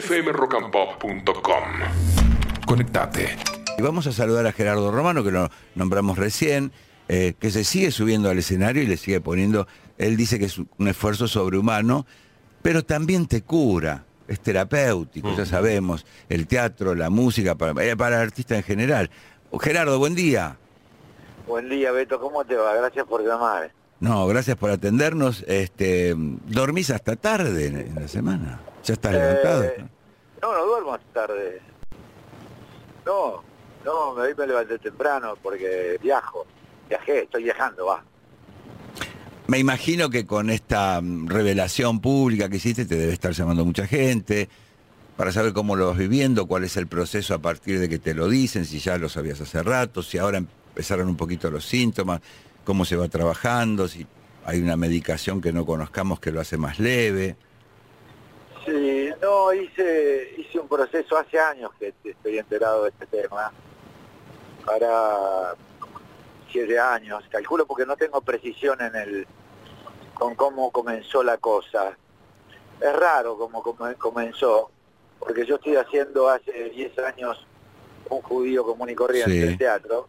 fmrockandpop.com. Conectate. Y vamos a saludar a Gerardo Romano, que lo nombramos recién, eh, que se sigue subiendo al escenario y le sigue poniendo, él dice que es un esfuerzo sobrehumano, pero también te cura, es terapéutico, ya sabemos, el teatro, la música, para, eh, para el artista en general. Gerardo, buen día. Buen día, Beto, ¿cómo te va? Gracias por llamar. No, gracias por atendernos. Este, ¿Dormís hasta tarde en, la semana? ¿Ya estás levantado? Eh, no, no duermo hasta tarde. No, no, me, me levanté temprano porque viajo. Viajé, estoy viajando, va. Me imagino que con esta mm, revelación pública que hiciste te debe estar llamando mucha gente para saber cómo lo vas viviendo, cuál es el proceso a partir de que te lo dicen, si ya lo sabías hace rato, si ahora empezaron un poquito los síntomas, cómo se va trabajando, si hay una medicación que no conozcamos que lo hace más leve. Sí, no, hice, hice un proceso hace años que estoy enterado de este tema. Para siete años, calculo porque no tengo precisión en el con cómo comenzó la cosa. Es raro cómo come- comenzó, porque yo estoy haciendo hace 10 años un judío común y corriente Sí. en teatro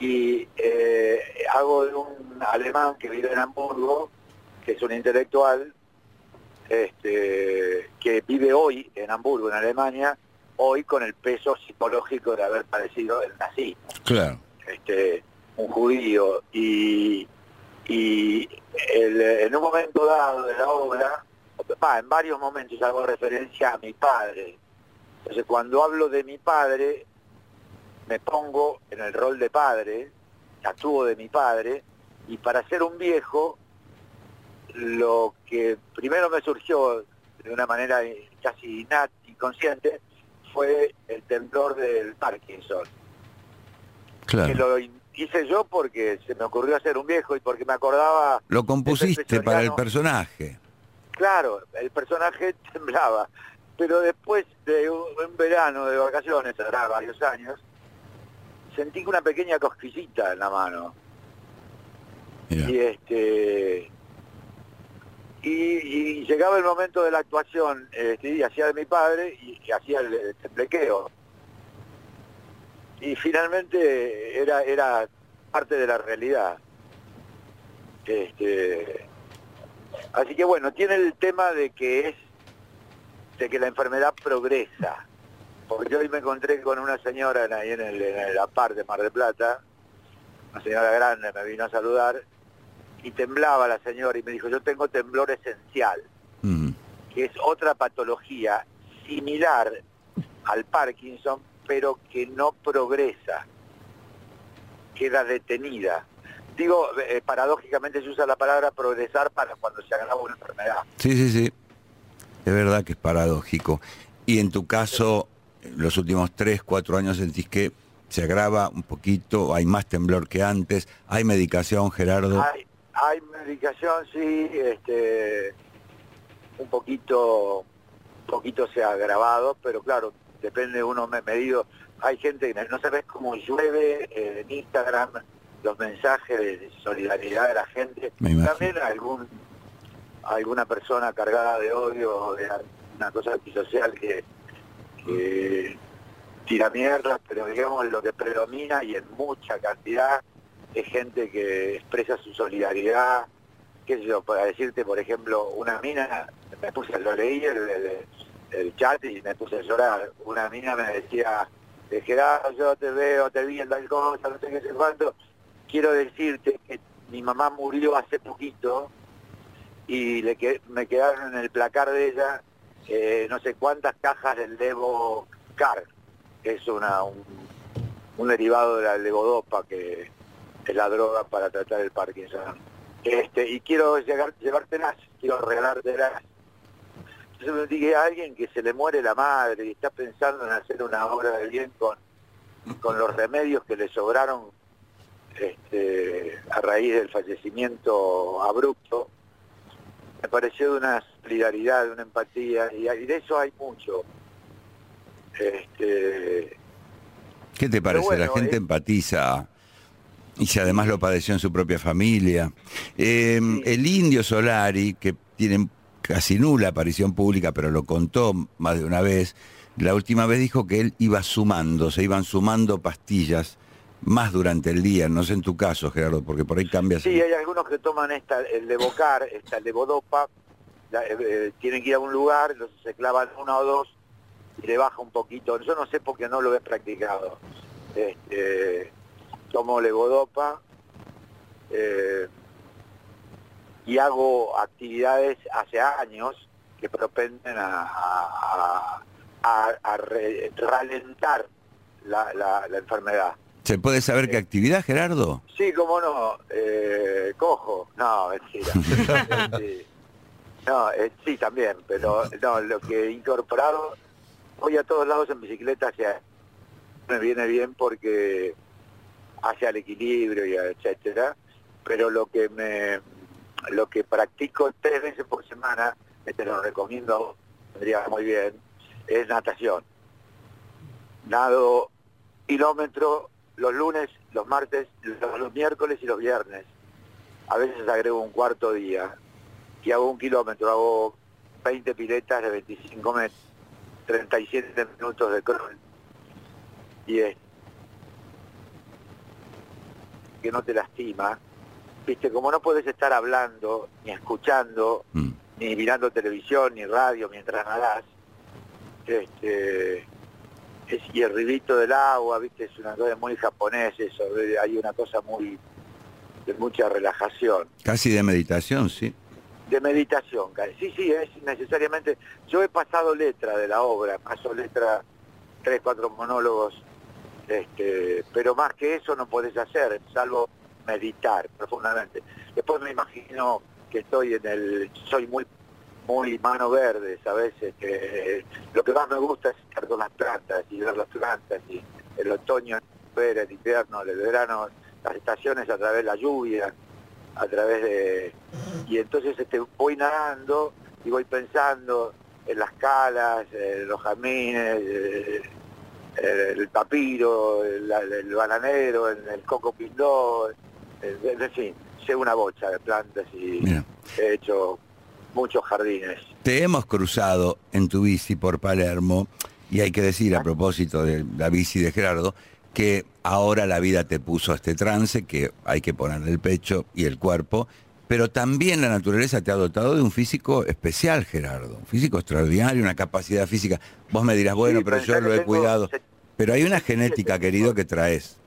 y eh, hago de un alemán que vive en Hamburgo, que es un intelectual, este, que vive hoy en Hamburgo, en Alemania, hoy con el peso psicológico de haber padecido el nazismo Claro. este, un judío y, y el- en un momento dado de la obra, en varios momentos hago referencia a mi padre. Entonces cuando hablo de mi padre, me pongo en el rol de padre, actúo de mi padre, y para ser un viejo, lo que primero me surgió de una manera casi innata, inconsciente, fue el temblor del Parkinson que Claro. lo in- hice yo porque se me ocurrió hacer un viejo y porque me acordaba, Lo compusiste para el personaje. claro, el personaje temblaba, pero después de un, un verano de vacaciones, hará varios años, sentí una pequeña cosquillita en la mano. Y este y, y llegaba el momento de la actuación este, y hacía de mi padre y, y hacía el, el temblequeo y finalmente era era parte de la realidad. Este así que bueno tiene el tema de que es de que la enfermedad progresa porque yo hoy me encontré con una señora en, ahí en el, en la par de Mar del Plata una señora grande me vino a saludar y temblaba la señora y me dijo yo tengo temblor esencial Mm. que es otra patología similar al Parkinson, pero que no progresa, queda detenida. Digo, eh, paradójicamente se usa la palabra progresar para cuando se agrava una enfermedad. Sí, sí, sí. Es verdad que es paradójico. Y en tu caso, los últimos tres, cuatro años sentís que se agrava un poquito, hay más temblor que antes, hay medicación, Gerardo. Hay, hay medicación, sí, este, un poquito, un poquito se ha agravado, pero claro, depende de uno me- medido. Hay gente que no sabes cómo llueve eh, en Instagram los mensajes de solidaridad de la gente. También algún alguna persona cargada de odio o de una cosa antisocial que, que tira mierda, pero digamos lo que predomina y en mucha cantidad es gente que expresa su solidaridad, qué sé yo, para decirte, por ejemplo, una mina, me puse, lo leí el, el- chat y me puse a llorar, una mina me decía, eh, Gerardo, yo te veo, te vi en tal cosa, no sé qué sé cuánto, quiero decirte que mi mamá murió hace poquito y le que- me quedaron en el placar de ella eh, no sé cuántas cajas del Levo Car, que es una, un, derivado de la levodopa que es la droga para tratar el Parkinson. Este, y quiero llegar, llevártelas, quiero regalártelas. Entonces me dije a alguien que se le muere la madre y está pensando en hacer una obra de bien con, con los remedios que le sobraron este, a raíz del fallecimiento abrupto, me pareció de una solidaridad, de una empatía, y, de eso hay mucho. Este, ¿Qué te parece? bueno, la gente eh. empatiza y si además lo padeció en su propia familia. Eh, El indio Solari, que tiene casi nula aparición pública, pero lo contó más de una vez. La última vez dijo que él iba sumando, se iban sumando pastillas más durante el día, no sé en tu caso, Gerardo, porque por ahí cambia. Sí, hay algunos que toman esta, el levocar, esta levodopa, la, eh, eh, tienen que ir a un lugar, entonces se clavan una o dos y le baja un poquito. Yo no sé por qué no lo he practicado. Este, tomo levodopa eh, y hago actividades hace años que propenden a, a, ralentar la, la enfermedad. ¿Se puede saber qué actividad, Gerardo? Sí, cómo no. Eh, cojo. No, mentira. sí. No, eh, sí, también, pero no, lo que he incorporado, voy a todos lados en bicicleta, hacia, me viene bien porque hacia el equilibrio y etcétera, pero lo que me lo que practico tres veces por semana, te lo recomiendo, vendría muy bien, es natación. Nado kilómetro los lunes, los martes, los, miércoles y los viernes. A veces agrego un cuarto día y hago un kilómetro, hago 20 piletas de 25 metros, 37 minutos de crawl. Y es que no te lastima. Viste, como no puedes estar hablando, ni escuchando, mm. ni mirando televisión, ni radio mientras nadás, este, es, y el ruidito del agua, viste, es una cosa muy japonés eso, hay una cosa muy de mucha relajación. Casi de meditación, sí. De meditación, sí, sí, es necesariamente. Yo he pasado letra de la obra, paso letra, tres, cuatro monólogos, este, pero más que eso no podés hacer, salvo meditar profundamente. Después me imagino que estoy en el, soy muy muy mano verde, ¿sabes? Este, lo que más me gusta es estar con las plantas y ver las plantas y el otoño, el invierno, el verano, las estaciones a través de la lluvia, a través de... Y entonces este, voy nadando y voy pensando en las calas, en los jazmines, eh, el papiro, el, bananero, el, coco pindó, en fin, sé una bocha de plantas y he hecho muchos jardines. Te hemos cruzado en tu bici por Palermo y hay que decir a propósito de la bici de Gerardo que ahora la vida te puso a este trance, que hay que ponerle el pecho y el cuerpo, pero también la naturaleza te ha dotado de un físico especial, Gerardo, un físico extraordinario, una capacidad física. Vos me dirás, bueno, pero yo lo he cuidado. Pero hay una genética, querido, que traes.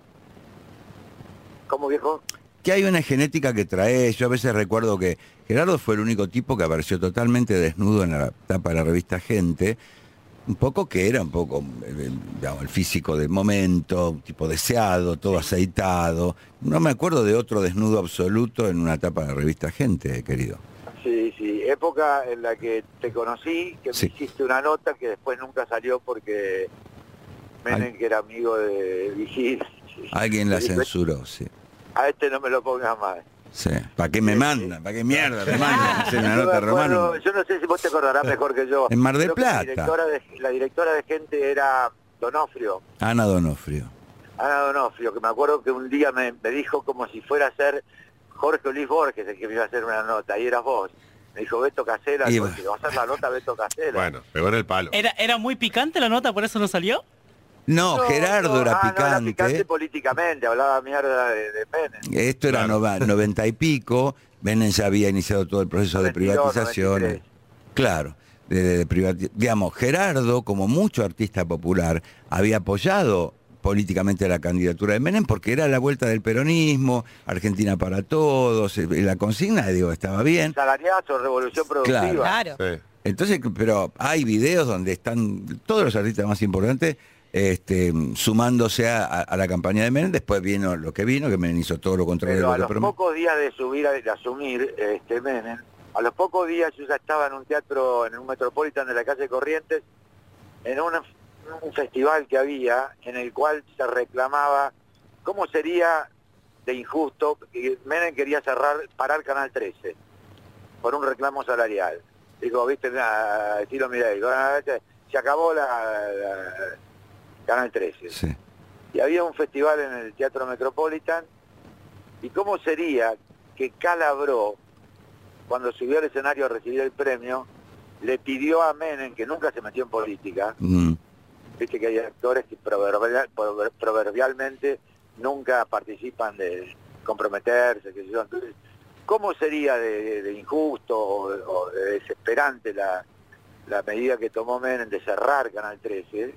¿Cómo, viejo? Que hay una genética que traes. Yo a veces recuerdo que Gerardo fue el único tipo que apareció totalmente desnudo en la tapa de la revista Gente, un poco que era un poco eh, digamos, el físico del momento, un tipo deseado, todo aceitado. No me acuerdo de otro desnudo absoluto en una tapa de la revista Gente, querido. Sí, sí, época en la que te conocí, que me hiciste una nota que después nunca salió porque Menem, que era amigo de Vigil. Alguien la censuró, sí. A este no me lo pongas más. Sí. ¿Para qué me mandan? ¿Para qué mierda me mandan? Romano. Yo no sé si vos te acordarás mejor que yo. En Mar del Plata. La directora, de, gente era Donofrio. Ana Donofrio. Ana Donofrio, que me acuerdo que un día me, dijo como si fuera a ser Jorge Luis Borges el que me iba a hacer una nota, y eras vos. Me dijo Beto Casela, va a hacer la nota Beto Casela. Bueno, pegó en el palo. ¿Era, ¿Era muy picante la nota, por eso no salió? No, Gerardo era, picante. Ah, era picante políticamente, hablaba mierda de, de Menem. Esto era noventa y pico, Menem ya había iniciado todo el proceso de privatización. Claro, de, digamos, Gerardo, como mucho artista popular, había apoyado políticamente la candidatura de Menem porque era la vuelta del peronismo, Argentina para todos, eh, la consigna, digo, estaba bien. Salariazo, revolución productiva. Claro. Entonces, pero hay videos donde están todos los artistas más importantes este, sumándose a, la campaña de Menem, después vino lo que vino, que Menem hizo todo lo contrario Pero a los pocos días de subir, de asumir este Menem, a los pocos días yo ya estaba en un teatro, en un Metropolitan de la calle Corrientes, en un festival que había, en el cual se reclamaba cómo sería de injusto, que Menem quería cerrar, parar Canal 13, por un reclamo salarial. Digo, viste, estilo Mireille, se acabó la Canal 13. Y había un festival en el Teatro Metropolitan. ¿Y cómo sería que Calabró, cuando subió al escenario a recibir el premio, le pidió a Menem, que nunca se metió en política, Mm. viste que hay actores que proverbial- prover- proverbialmente nunca participan de comprometerse, sé yo. Entonces, ¿cómo sería de, de injusto o, o de desesperante la, la medida que tomó Menem de cerrar Canal 13?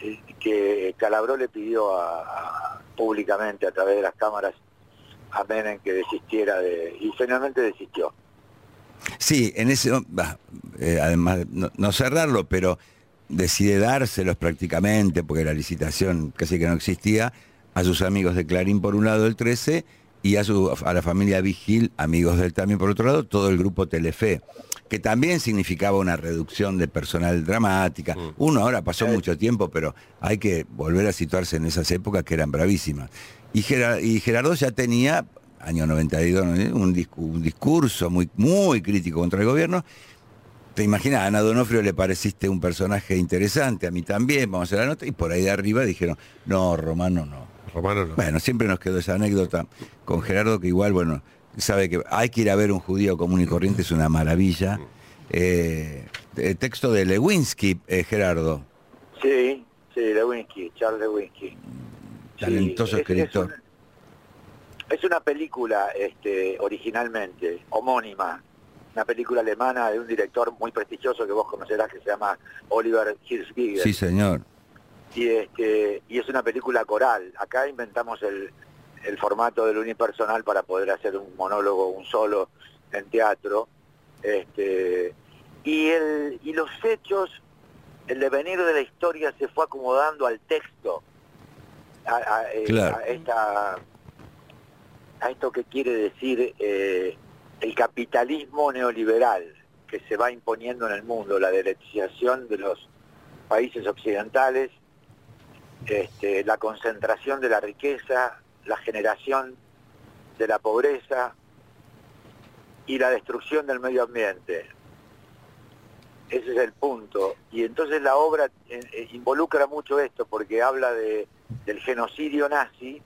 Eh, que Calabró le pidió a- públicamente a través de las cámaras a Menem que desistiera de... y finalmente desistió. Sí, en ese, bah, eh, además, no, no cerrarlo, pero decide dárselos prácticamente, porque la licitación casi que no existía, a sus amigos de Clarín por un lado el 13 y a, su, a la familia Vigil, amigos del también por otro lado, todo el grupo Telefe, que también significaba una reducción de personal dramática. Uno ahora pasó mucho tiempo, pero hay que volver a situarse en esas épocas que eran bravísimas. Y, Gera- y Gerardo ya tenía, año 92, ¿no? un, discu- un discurso muy, muy crítico contra el gobierno. Te imaginas, a Ana Donofrio le pareciste un personaje interesante, a mí también, vamos a hacer la nota, y por ahí de arriba dijeron, no, Romano no. Romano no. Bueno, siempre nos quedó esa anécdota con Gerardo, que igual, bueno, sabe que hay que ir a ver un judío común y corriente, es una maravilla. Eh, eh, texto de Lewinsky, eh, Gerardo. Sí, sí, Lewinsky, Charles Lewinsky. Talentoso es- escritor. Es, un- es una película este, originalmente, homónima, una película alemana de un director muy prestigioso que vos conocerás que se llama Oliver Hirschbiegel. Sí, señor. y, este, y es una película coral. Acá inventamos el, el formato del unipersonal para poder hacer un monólogo, un solo en teatro. Este, y, el, y los hechos, el devenir de la historia se fue acomodando al texto, a, a- eh, Claro. a esta, a esto que quiere decir eh, el capitalismo neoliberal que se va imponiendo en el mundo, la derechización de los países occidentales, este, la concentración de la riqueza, la generación de la pobreza y la destrucción del medio ambiente. Ese es el punto. Y entonces la obra eh, eh, involucra mucho esto porque habla de, del genocidio nazi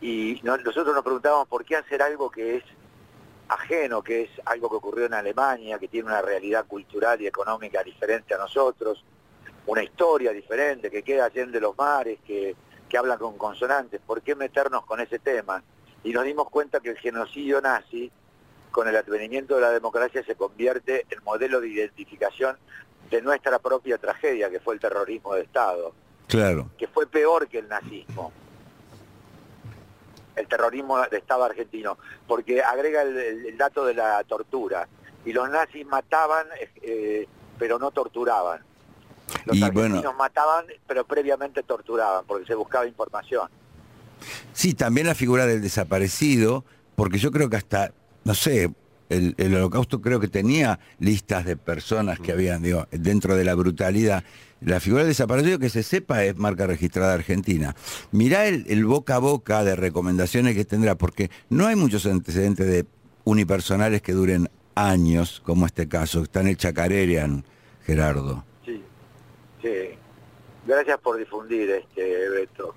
y no- nosotros nos preguntábamos por qué hacer algo que es ajeno, que es algo que ocurrió en Alemania, que tiene una realidad cultural y económica diferente a nosotros, una historia diferente, que queda allende de los mares, que, que habla con consonantes. ¿Por qué meternos con ese tema? Y nos dimos cuenta que el genocidio nazi, con el advenimiento de la democracia, se convierte en modelo de identificación de nuestra propia tragedia, que fue el terrorismo de Estado, Claro. que fue peor que el nazismo. El terrorismo de Estado argentino, porque agrega el, dato de la tortura. Y los nazis mataban, eh, pero no torturaban. Los Y argentinos bueno- mataban, pero previamente torturaban, porque se buscaba información. Sí, también la figura del desaparecido, porque yo creo que hasta, no sé, el, el holocausto creo que tenía listas de personas que habían, digo, dentro de la brutalidad. La figura del desaparecido, que se sepa, es marca registrada argentina. Mirá el, el boca a boca de recomendaciones que tendrá, porque no hay muchos antecedentes de unipersonales que duren años, como este caso. Está en el Chacarerian, Gerardo. Sí. Gracias por difundir este Beto.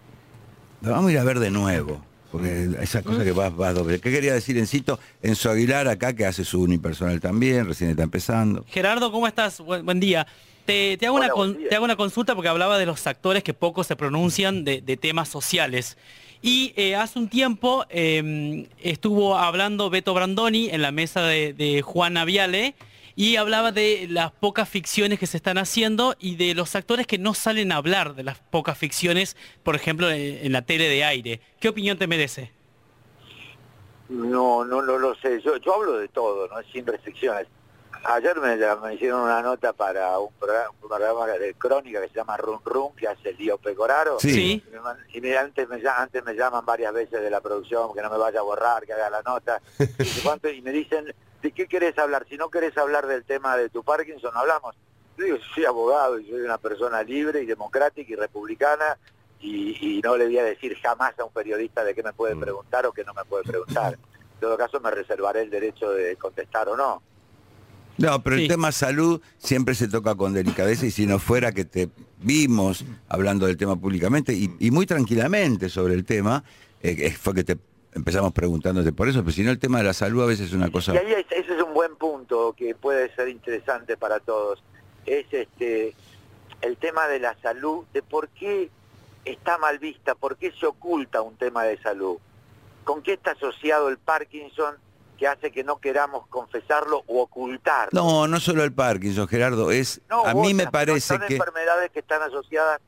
Lo vamos a ir a ver de nuevo. Porque esa cosa que vas, vas doble. ¿Qué quería decir Encito? Enzo Aguilar acá, que hace su unipersonal también, recién está empezando. Gerardo, ¿cómo estás? Buen, buen día. Te, te hago Hola, una buen con- día. te hago una consulta porque hablaba de los actores que poco se pronuncian de, de temas sociales. Y eh, hace un tiempo eh, estuvo hablando Beto Brandoni en la mesa de, de Juana Viale y hablaba de las pocas ficciones que se están haciendo y de los actores que no salen a hablar de las pocas ficciones, por ejemplo, en, la tele de aire. ¿Qué opinión te merece? No, no, no lo sé. Yo, yo hablo de todo, ¿no? Sin restricciones. Ayer me, me hicieron una nota para un programa, un programa de crónica que se llama Run Run, que hace el Lío Pecoraro. Sí. Y, me man- y me- antes, me, antes me llaman varias veces de la producción, que no me vaya a borrar, que haga la nota. Y, me dicen, ¿de qué querés hablar? Si no querés hablar del tema de tu Parkinson, no hablamos. Yo digo, soy abogado y soy una persona libre y democrática y republicana y, y no le voy a decir jamás a un periodista de qué me puede preguntar o qué no me puede preguntar. En todo caso me reservaré el derecho de contestar o no. No, pero Sí. el tema salud siempre se toca con delicadeza y si no fuera que te vimos hablando del tema públicamente y, y muy tranquilamente sobre el tema, eh, eh, fue que te empezamos preguntándote por eso, pero si no el tema de la salud a veces es una cosa... Y ahí es- ese es un buen punto que puede ser interesante para todos. Es este el tema de la salud, de por qué está mal vista, por qué se oculta un tema de salud. ¿Con qué está asociado el Parkinson que hace que no queramos confesarlo o ocultarlo? No, no solo el Parkinson, Gerardo, es No, a mí me parece son que enfermedades que están asociadas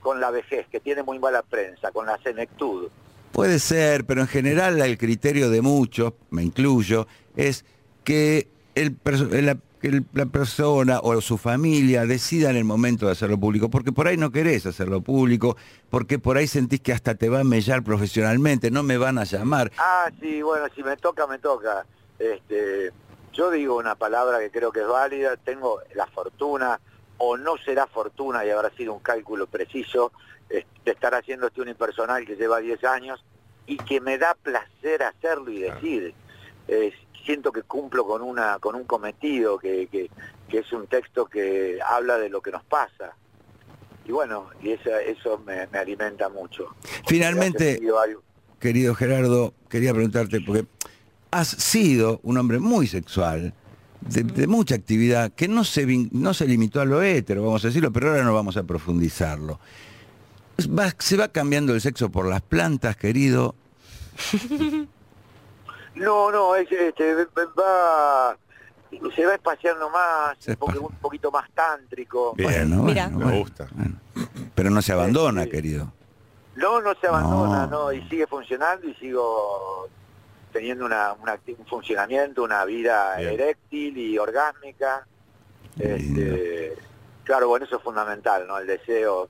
con la vejez, que tiene muy mala prensa, con la senectud. puede ser, pero en general el criterio de muchos, me incluyo, es que el la, que el- la persona o su familia decida en el momento de hacerlo público, porque por ahí no querés hacerlo público, porque por ahí sentís que hasta te va a mellar profesionalmente, no me van a llamar. Ah, sí, bueno, si me toca, me toca. Este, yo digo una palabra que creo que es válida, tengo la fortuna, o no será fortuna y habrá sido un cálculo preciso, eh, de estar haciendo este unipersonal que lleva 10 años y que me da placer hacerlo y decir. Siento que cumplo con una con un cometido, que, que, que es un texto que habla de lo que nos pasa. Y bueno, y esa- eso me, me alimenta mucho. Finalmente, querido Gerardo, quería preguntarte, porque has sido un hombre muy sexual, de, de mucha actividad, que no se, vin- no se limitó a lo hétero, vamos a decirlo, pero ahora no vamos a profundizarlo. Va- ¿Se va cambiando el sexo por las plantas, querido? No, no, es, este, va, se va espaciando más, Se un, poquito más tántrico. Bien. Bueno, Mira. bueno, Me gusta. bueno. Pero no se abandona, Sí. querido. No, no se abandona, No. no, y sigue funcionando y sigo teniendo una, un funcionamiento, una vida Bien. eréctil y orgásmica. Este, claro, bueno, eso es fundamental, ¿no? El deseo.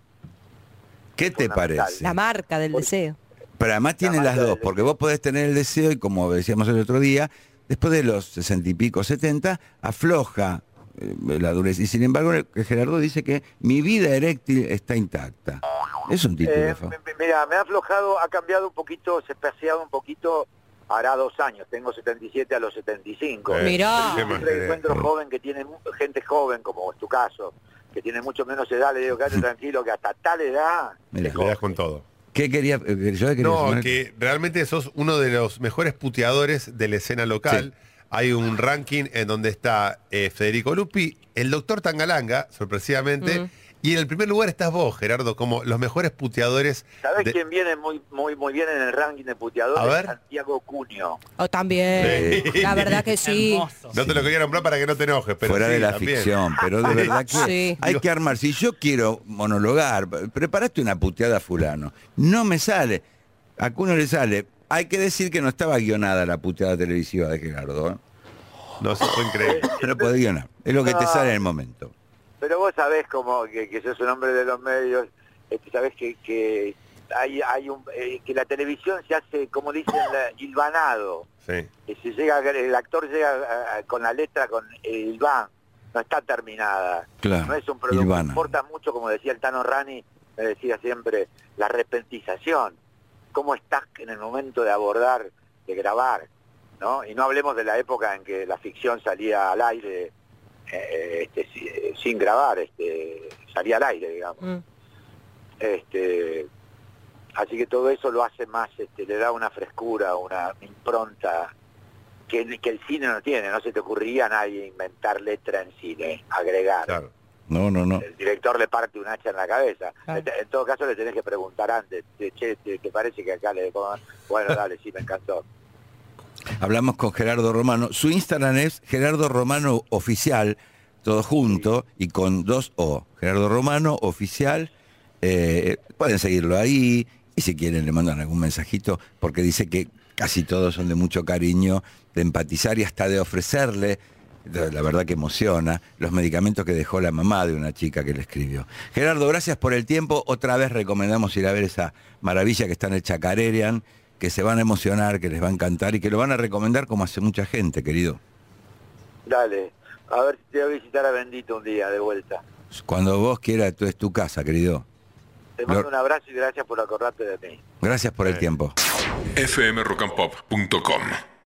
¿Qué te parece? La marca del deseo. Pero además tiene las dos, porque vos podés tener el deseo y como decíamos el otro día, después de los sesenta y pico, setenta, afloja eh, la dureza. Y sin embargo, Gerardo dice que mi vida eréctil está intacta. Es un título. Eh, mira, me ha aflojado, ha cambiado un poquito, se ha espaciado un poquito, hará dos años, tengo 77 a los 75. Eh, Mirá. ¿qué más Siempre encuentro joven que tiene gente joven, como es tu caso, que tiene mucho menos edad, le digo, quédate tranquilo, que hasta tal edad... Mirá. Le das con todo. ¿Qué quería? eh, Yo quería No, sumar- que realmente sos uno de los mejores puteadores de la escena local. Hay un ranking en donde está eh, Federico Lupi, el doctor Tangalanga, sorpresivamente, Mm. Y en el primer lugar estás vos, Gerardo, como los mejores puteadores. ¿Sabés de- quién viene muy muy muy bien en el ranking de puteadores? A ver. Santiago Cuño. O también. Sí. La verdad que sí. Hermoso. No te lo quería nombrar para que no te enojes, pero fuera sí, de la también. ficción, pero de verdad que Sí. hay que armar. Si yo quiero monologar, preparaste una puteada a fulano. No me sale. A uno le sale. Hay que decir que no estaba guionada la puteada televisiva de Gerardo. ¿eh? No, eso fue increíble. No puede guionar. Es lo que te No. sale en el momento. Pero vos sabés como que, que sos un hombre de los medios, este, sabés que, que hay, hay un, eh, que la televisión se hace, como dicen, la- hilvanado. Sí. Que se llega, el actor llega a- a- con la letra, con el hilván, no está terminada. Claro, No es un producto. hilvana. Importa mucho, como decía el Tano Rani, me decía siempre, la repentización. Cómo estás en el momento de abordar, de grabar, ¿no? Y no hablemos de la época en que la ficción salía al aire este, si- eh, sin grabar, este, salía al aire, digamos. Mm. Este, así que todo eso lo hace más, este, le da una frescura, una impronta que, que el cine no tiene. No se te ocurriría a nadie inventar letra en cine, agregar. Claro. No, no, no. El director le parte un hacha en la cabeza. Claro. En, todo caso le tenés que preguntar antes, de, che, ¿te, te parece que acá le pongan? Bueno, dale, sí, me encantó. Hablamos con Gerardo Romano. Su Instagram es Gerardo Romano Oficial, todo junto y con dos O. Gerardo Romano Oficial. Eh, pueden seguirlo ahí y si quieren le mandan algún mensajito porque dice que casi todos son de mucho cariño, de empatizar y hasta de ofrecerle, la verdad que emociona, los medicamentos que dejó la mamá de una chica que le escribió. Gerardo, gracias por el tiempo. Otra vez recomendamos ir a ver esa maravilla que está en el Chacarerian, que se van a emocionar, que les va a encantar y que lo van a recomendar como hace mucha gente, querido. Dale, a ver si te voy a visitar a Bendito un día de vuelta. Cuando vos quieras, tú es tu casa, querido. Te mando Lo- un abrazo y gracias por acordarte de mí. Gracias por el tiempo. fmrockandpop.com